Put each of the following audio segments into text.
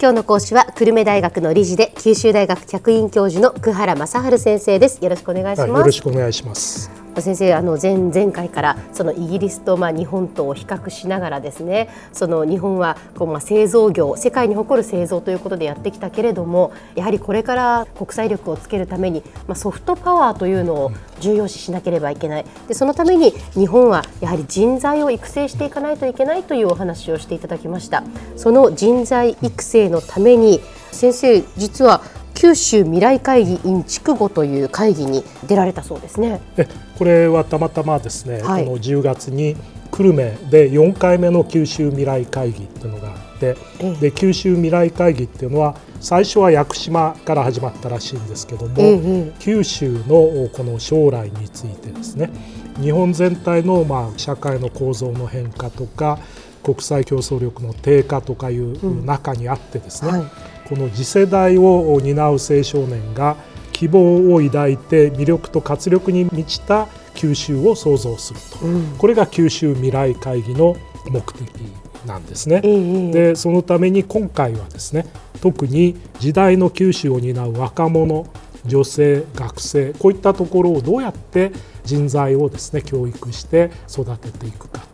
今日の講師は久留米大学の理事で九州大学客員教授の久原正治先生です。よろしくお願いします、はい、よろしくお願いします先生あの前前回からそのイギリスとまあ日本とを比較しながらですねその日本はこうまあ製造業世界に誇る製造ということでやってきたけれどもやはりこれから国際力をつけるためにまあソフトパワーというのを重要視しなければいけない。でそのために日本はやはり人材を育成していかないといけないというお話をしていただきました。その人材育成のために先生実は九州未来会議 in 筑後という会議に出られたそうですね。えこれはたまたまですね、はい、この10月に久留米で4回目の九州未来会議っていうのがあって、えで九州未来会議っていうのは最初は屋久島から始まったらしいんですけども、え、九州のこの将来についてですね日本全体のまあ社会の構造の変化とか国際競争力の低下とかいう中にあってですね、うんはいこの次世代を担う青少年が希望を抱いて魅力と活力に満ちた九州を創造すると、うん、これが九州未来会議の目的なんですね。でそのために今回はですね特に時代の九州を担う若者女性学生こういったところをどうやって人材をですね教育して育てていくか。と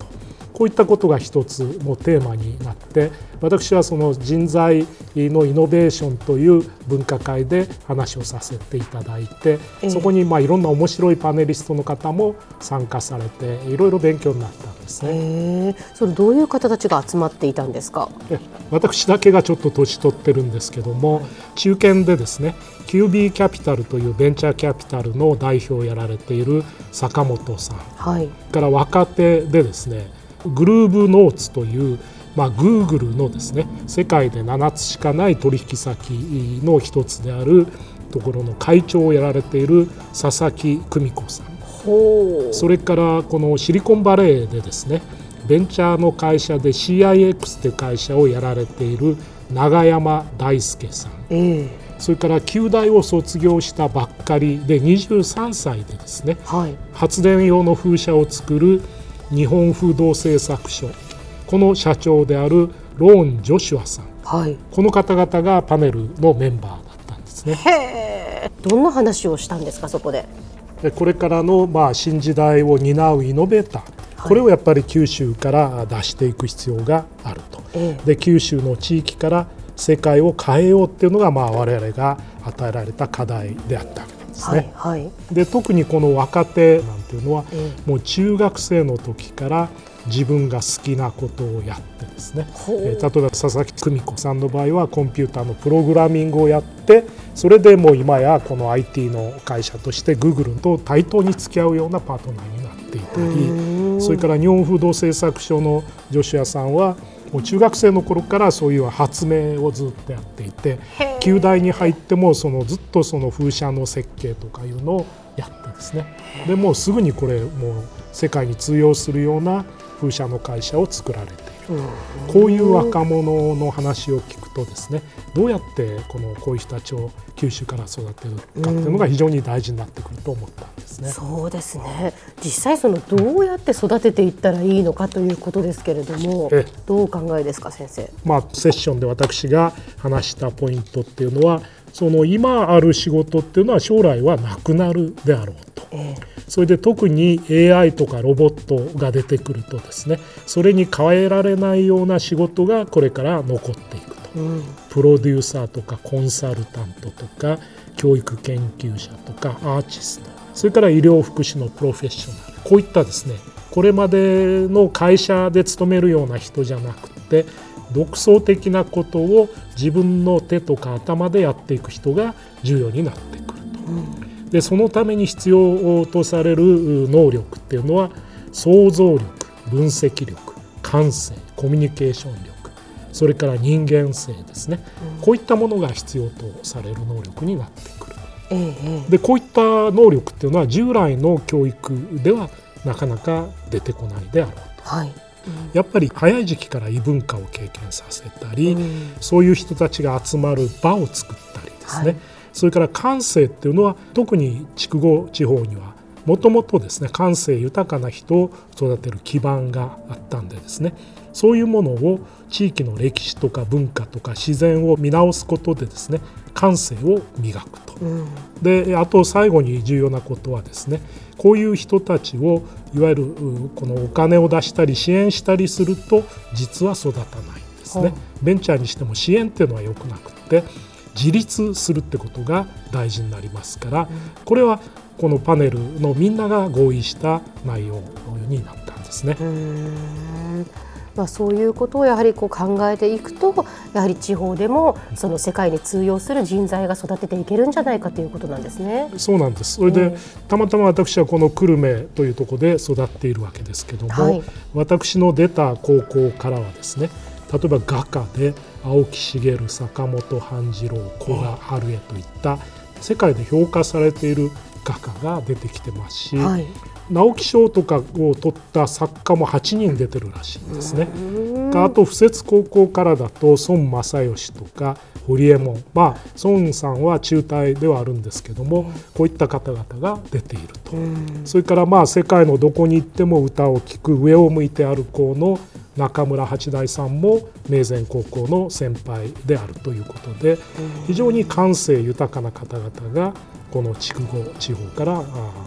こういったことが一つのテーマになって私はその人材のイノベーションという分科会で話をさせていただいて、そこにまあいろんな面白いパネリストの方も参加されていろいろ勉強になったんですね。それどういう方たちが集まっていたんですか？私だけがちょっと年取ってるんですけども、中堅でですね QB キャピタルというベンチャーキャピタルの代表をやられている坂本さん、はい、から若手でですねグルーブノーツというまあ、グーグルのですね世界で7つしかない取引先の一つであるところの会長をやられている佐々木久美子さん。それからこのシリコンバレーでですねベンチャーの会社で CIX という会社をやられている永山大輔さん、えー、それから旧大を卒業したばっかりで23歳でですね、はい、発電用の風車を作る日本風土製作所。この社長であるローン・ジョシュアさん、はい、この方々がパネルのメンバーだったんですね。へどんな話をしたんですかそこで？でこれからのまあ新時代を担うイノベーター。これをやっぱり九州から出していく必要があると、ええ、で九州の地域から世界を変えようっていうのがまあ我々が与えられた課題であったわけですね。はいはい、で特にこの若手なんていうのは、もう中学生の時から自分が好きなことをやってですね、えー、例えば佐々木久美子さんの場合はコンピューターのプログラミングをやってそれでもう今やこの IT の会社としてグーグルと対等に付き合うようなパートナーになっていたりそれから日本風土製作所の女子屋さんはもう中学生の頃からそういう発明をずっとやっていて旧大に入ってもそのずっとその風車の設計とかいうのをやってですね。でもうすぐにこれもう世界に通用するような風車の会社を作られてこういう若者の話を聞くとですねどうやってこのこういう人たちを九州から育てるかっていうのが非常に大事になってくると思ったんですね。うそうですね実際そのどうやって育てていったらいいのかということですけれどもどうお考えですか先生？まあ、セッションで私が話したポイントっていうのはその今ある仕事っていうのは将来はなくなるであろうと、えー、それで特に AI とかロボットが出てくるとですねそれに変えられないような仕事がこれから残っていくと、うん、プロデューサーとかコンサルタントとか教育研究者とかアーティストそれから医療福祉のプロフェッショナルこういったですねこれまでの会社で勤めるような人じゃなくて独創的なことを自分の手とか頭でやっていく人が重要になってくると。うん、でそのために必要とされる能力っていうのは想像力分析力感性コミュニケーション力それから人間性ですね、うん、こういったものが必要とされる能力になってくる。ええ、でこういった能力っていうのは従来の教育ではなかなか出てこないであろうと。はいやっぱり早い時期から異文化を経験させたり、うん、そういう人たちが集まる場を作ったりですね、はい、それから感性っていうのは特に筑後地方にはもともとですね感性豊かな人を育てる基盤があったんでですねそういうものを地域の歴史とか文化とか自然を見直すことでですね感性を磨くと、うん、であと最後に重要なことはですねこういう人たちをいわゆるこのお金を出したり支援したりすると実は育たないんですね。ベンチャーにしても支援っていうのは良くなくって自立するってことが大事になりますからこれはこのパネルのみんなが合意した内容になったんですね。まあ、そういうことをやはりこう考えていくとやはり地方でもその世界に通用する人材が育てていけるんじゃないかということなんですね。そうなんです。それで、えー、たまたま私はこの久留米というところで育っているわけですけども、はい、私の出た高校からはですね例えば画家で青木茂坂本半次郎古賀春江といった世界で評価されている画家が出てきてますし、はい、直木賞とかを取った作家も8人出てるらしいんですね。あと布設高校からだと孫正義とか堀江門。まあ孫さんは中退ではあるんですけどもこういった方々が出ていると。それからまあ世界のどこに行っても歌を聴く上を向いて歩こうの中村八大さんも明前高校の先輩であるということで非常に感性豊かな方々がこの筑後地方からあ、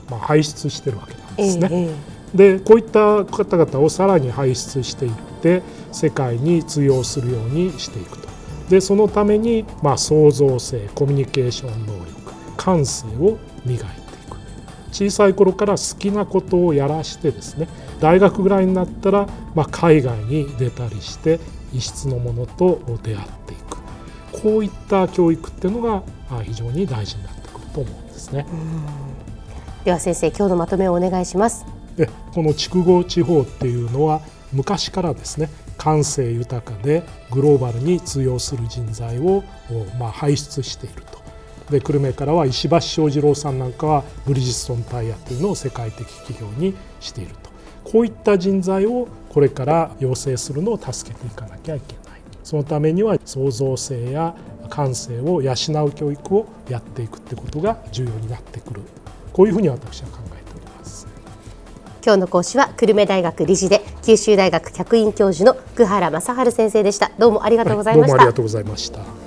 まあ、輩出してるわけなんですね。ええ、でこういった方々をさらに輩出していって世界に通用するようにしていくと。でそのために、まあ、創造性コミュニケーション能力感性を磨いて小さい頃から好きなことをやらしてですね大学ぐらいになったら、まあ、海外に出たりして異質のものと出会っていくこういった教育っていうのが非常に大事になってくると思うんですね。では先生今日のまとめをお願いします。でこの筑後地方っていうのは昔からですね感性豊かでグローバルに通用する人材を、まあ、輩出していると。で久留米からは石橋正次郎さんなんかはブリヂストンタイヤというのを世界的企業にしていると。こういった人材をこれから養成するのを助けていかなきゃいけない。そのためには創造性や感性を養う教育をやっていくってことが重要になってくる。こういうふうに私は考えております。今日の講師は久留米大学理事で九州大学客員教授の久原正治先生でした。どうもありがとうございました、はい、どうもありがとうございました